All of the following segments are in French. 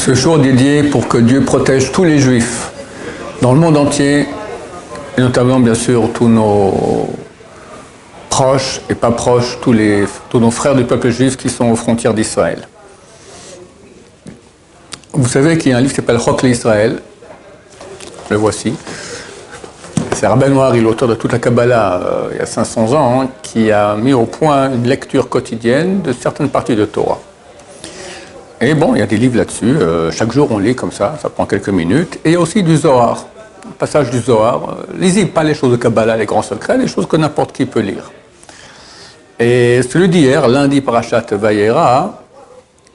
Ce jour dédié pour que Dieu protège tous les juifs dans le monde entier, et notamment bien sûr tous nos proches et pas proches, tous, nos frères du peuple juif qui sont aux frontières d'Israël. Vous savez qu'il y a un livre qui s'appelle Rock l'Israël, le voici. C'est Rabbi Noir, il est l'auteur de toute la Kabbalah euh, il y a 500 ans, hein, qui a mis au point une lecture quotidienne de certaines parties de Torah. Et bon, il y a des livres là-dessus. euh, chaque jour, on lit comme ça, ça prend quelques minutes. Et aussi du Zohar, passage du Zohar. Euh, lisez pas les choses de Kabbalah, les grands secrets, les choses que n'importe qui peut lire. Et celui d'hier, lundi Parashat Vayera,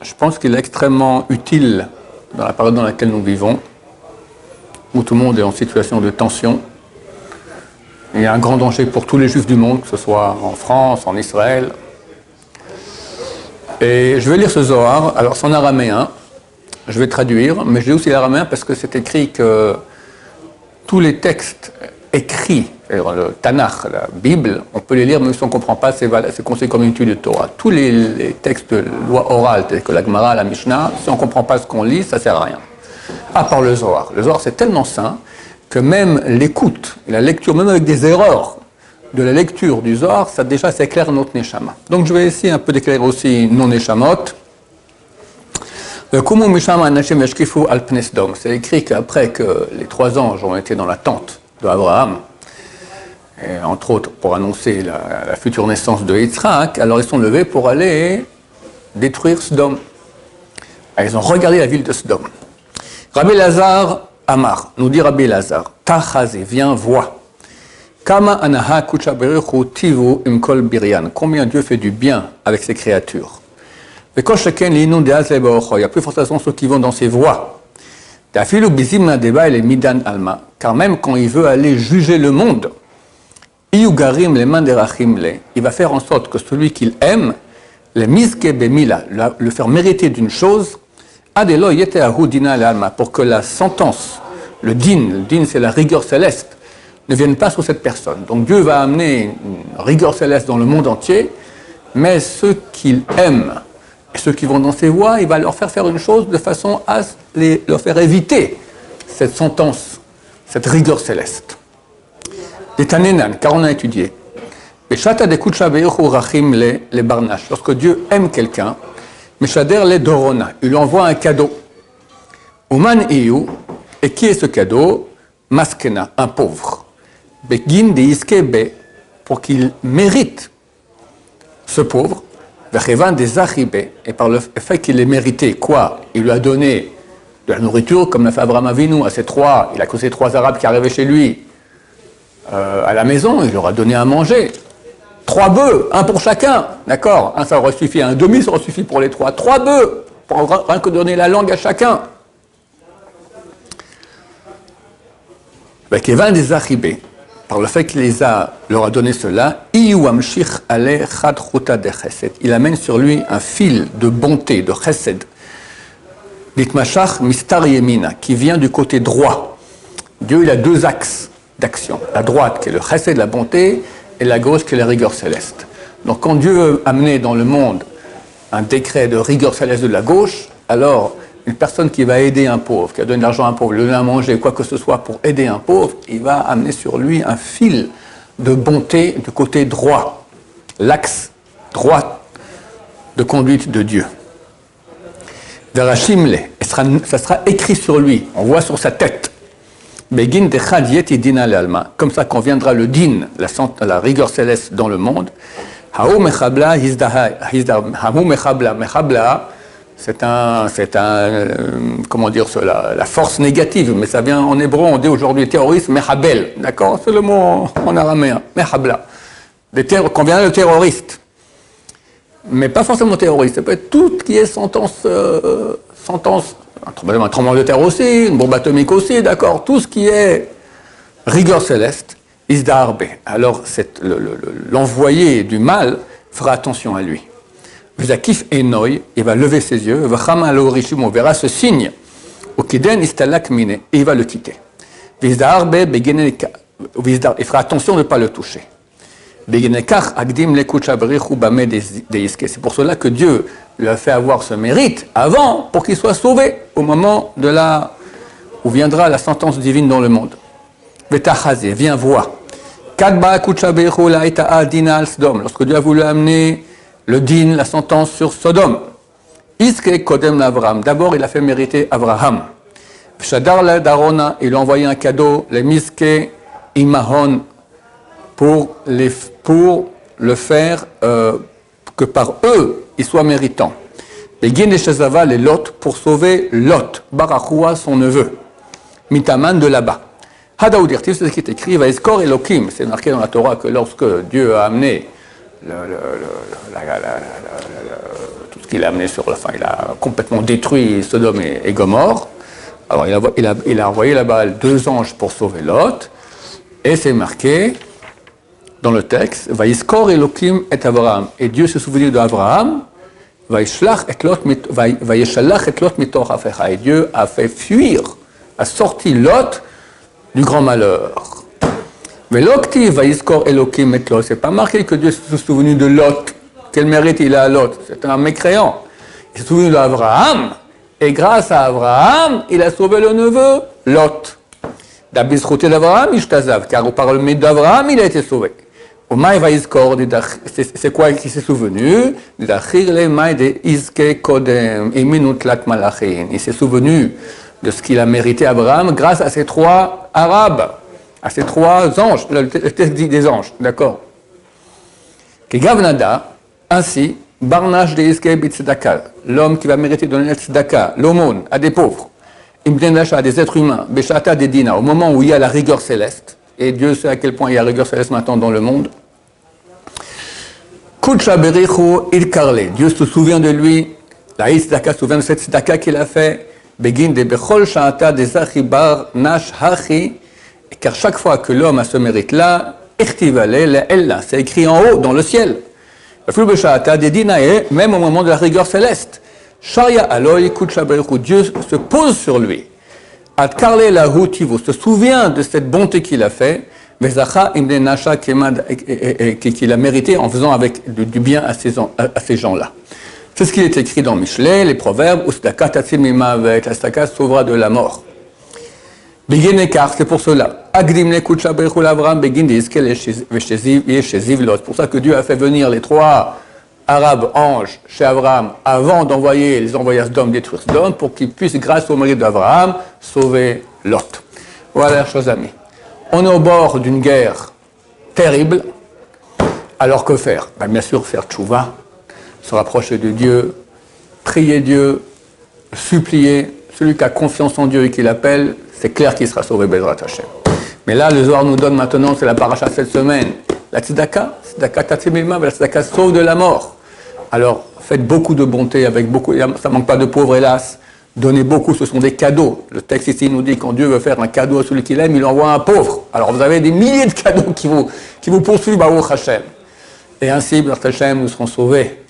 je pense qu'il est extrêmement utile dans la période dans laquelle nous vivons, où tout le monde est en situation de tension. Il y a un grand danger pour tous les juifs du monde, que ce soit en France, en Israël, et je vais lire ce Zohar. Alors, c'est en araméen. Je vais traduire, mais je lis aussi l'araméen parce que c'est écrit que tous les textes écrits, le Tanakh, la Bible, on peut les lire même si on ne comprend pas, c'est considéré comme une étude de Torah. Tous les, textes de loi orale, tels que la Gemara, la Mishnah, si on ne comprend pas ce qu'on lit, ça ne sert à rien. À part le Zohar. Le Zohar, c'est tellement sain que même l'écoute, la lecture, même avec des erreurs, de la lecture du Zohar, ça déjà s'éclaire notre Neshama. Donc je vais essayer un peu d'éclairer aussi nos Neshamot. Dom. C'est écrit qu'après que les trois anges ont été dans la tente d'Abraham, entre autres pour annoncer la, future naissance de Yitzhak, alors ils sont levés pour aller détruire Sodome. Et Ils ont regardé la ville de Sodome. Rabbi Lazar Amar, nous dit Rabbi Lazar, Tachaze, viens, vois. Kama anaha tivu imkol birian. Combien Dieu fait du bien avec ses créatures. Mais quand chacun l'inun de Hazle Baocho, il y a plus forcément ceux qui vont dans ses voies. Dafilu bizim deba et midan alma. Car même quand il veut aller juger le monde, Iyugarim les mains le, il va faire en sorte que celui qu'il aime, le miske bemila, le- le faire mériter d'une chose, adelo yete dina le alma, pour que la sentence, le din, le din c'est la rigueur céleste, ne vienne pas sur cette personne. Donc Dieu va amener une rigueur céleste dans le monde entier, mais ceux qu'il aime ceux qui vont dans ses voies, il va leur faire faire une chose de façon à les- leur faire éviter cette sentence, cette rigueur céleste. Tanenan, car on a étudié. Lorsque Dieu aime quelqu'un, Meshader le Dorona, il lui envoie un cadeau. Uman Iyu, et qui est ce cadeau? Maskena, un pauvre. Begin de Iskebe, pour qu'il mérite ce pauvre. Vechevan des et par le fait qu'il ait mérité quoi? Il lui a donné de la nourriture, comme l'a fait Abraham Avinu à ses trois, il a ces trois Arabes qui arrivaient chez lui euh, à la maison, il leur a donné à manger. Trois bœufs, un pour chacun, d'accord? Un ça aurait suffi, un demi ça aurait suffi pour les trois. Trois bœufs, pour rien que donner la langue à chacun. Avec Evan des Achibé, par le fait qu'il les a, leur a donné cela. Il amène sur lui un fil de bonté, de chesed. Qui vient du côté droit. Dieu, il a deux axes d'action. La droite, qui est le chesed, la bonté, et la gauche, qui est la rigueur céleste. Donc, quand Dieu veut amener dans le monde un décret de rigueur céleste de la gauche, alors une personne qui va aider un pauvre, qui a donné de l'argent à un pauvre, lui donner à manger, quoi que ce soit pour aider un pauvre, il va amener sur lui un fil de bonté du côté droit, l'axe droit de conduite de Dieu. Verachimle, ça sera écrit sur lui, on voit sur sa tête. De. Comme ça qu'on viendra le din, la, la rigueur céleste dans le monde. Haou mechabla c'est un, euh, comment dire cela, la force négative, mais ça vient en hébreu, on dit aujourd'hui terroriste, mechabel, d'accord? C'est le mot en, en araméen, mechabla. Des terro- Qu'on vient le terroriste mais pas forcément terroriste. Ça peut être tout qui est sentence, euh, sentence, un tremblement, de terre aussi, une bombe atomique aussi, d'accord? Tout ce qui est rigueur céleste, isdarbe. Alors l'envoyé du mal fera attention à lui. Vizakif enoy, il va lever ses yeux, on verra ce signe. Et il va le quitter. Il fera attention de ne pas le toucher. C'est pour cela que Dieu lui a fait avoir ce mérite avant pour qu'il soit sauvé au moment de où viendra la sentence divine dans le monde. Viens voir. Lorsque Dieu a voulu amener le din, la sentence sur Sodome. Iske Kodem Abraham. D'abord, il a fait mériter Abraham. Shadar Darona, il a envoyé un cadeau, les Miske Imahon, pour, pour le faire euh, que par eux, il soit méritant. Et Gine Shazava, les Lot, pour sauver Lot, Barachua, son neveu. Mitaman de là-bas. Hadaoudirtiv, c'est ce qui est écrit, va Eskor Elohim. C'est marqué dans la Torah que lorsque Dieu a amené tout ce qu'il a amené sur la fin, il a complètement détruit Sodome et, Gomorre. Alors il a, envoyé là-bas deux anges pour sauver Lot, et c'est marqué dans le texte, va Iskor Elohim et Abraham. Et Dieu se souvient d'Abraham, Et Dieu a fait fuir, a sorti Lot du grand malheur. Mais l'octi va Elohim et Lot. C'est pas marqué que Dieu se souvenu de Lot. Quel mérite il a à Lot? C'est un mécréant. Il s'est souvenu d'Abraham. Et grâce à Abraham, il a sauvé le neveu, Lot. D'Abisrouté d'Abraham, Ishtazav, car par le mérite d'Abraham, il a été sauvé. C'est quoi qui s'est souvenu? Il s'est souvenu de ce qu'il a mérité Abraham grâce à ces trois Arabes, à ces trois anges, le texte dit des anges, d'accord. Gavnada, ainsi, Barnash de l'homme qui va mériter de donner tzedaka, l'aumône, à des pauvres, à des êtres humains, Beshata des dina, au moment où il y a la rigueur céleste, et Dieu sait à quel point il y a la rigueur céleste maintenant dans le monde. il karle, Dieu se souvient de lui, la tzedaka se souvient de cette tzedaka qu'il a fait, Begin de Bechol Sha'ata des Achibar Nash Hachi, car chaque fois que l'homme a ce mérite-là, c'est écrit en haut, dans le ciel même au moment de la rigueur céleste. Dieu se pose sur lui. se souvient de cette bonté qu'il a fait, qu'il a mérité en faisant avec du bien à ces, à ces gens-là. C'est ce qui est écrit dans Michelet, les proverbes, la staka sauvera de la mort. C'est pour cela. C'est pour ça que Dieu a fait venir les trois Arabes anges chez Abraham avant d'envoyer les envoyeurs d'hommes détruire Sodome pour qu'ils puissent, grâce au mari d'Abraham, sauver Lot. Voilà, chers amis. On est au bord d'une guerre terrible. Alors que faire? Ben, Bien sûr, faire tchouva, se rapprocher de Dieu, prier Dieu, supplier. Celui qui a confiance en Dieu et qui l'appelle, c'est clair qu'il sera sauvé, Bezrat Hashem. Mais là, le Zohar nous donne maintenant, c'est la paracha cette semaine, la tzedaka, tzedaka tatimima, la tzedaka sauve de la mort. Alors, faites beaucoup de bonté avec beaucoup, ça manque pas de pauvres, hélas. Donnez beaucoup, ce sont des cadeaux. Le texte ici nous dit quand Dieu veut faire un cadeau à celui qu'il aime, il envoie un pauvre. Alors vous avez des milliers de cadeaux qui vous, qui vous poursuivent, Baruch Hashem. Et ainsi, Baruch Hashem, nous serons sauvés,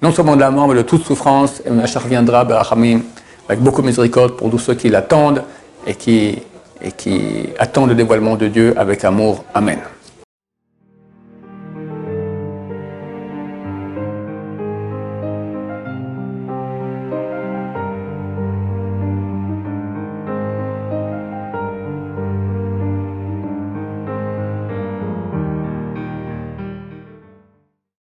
non seulement de la mort, mais de toute souffrance, et Machar viendra, avec beaucoup de miséricorde pour tous ceux qui l'attendent et qui attend le dévoilement de Dieu avec amour. Amen.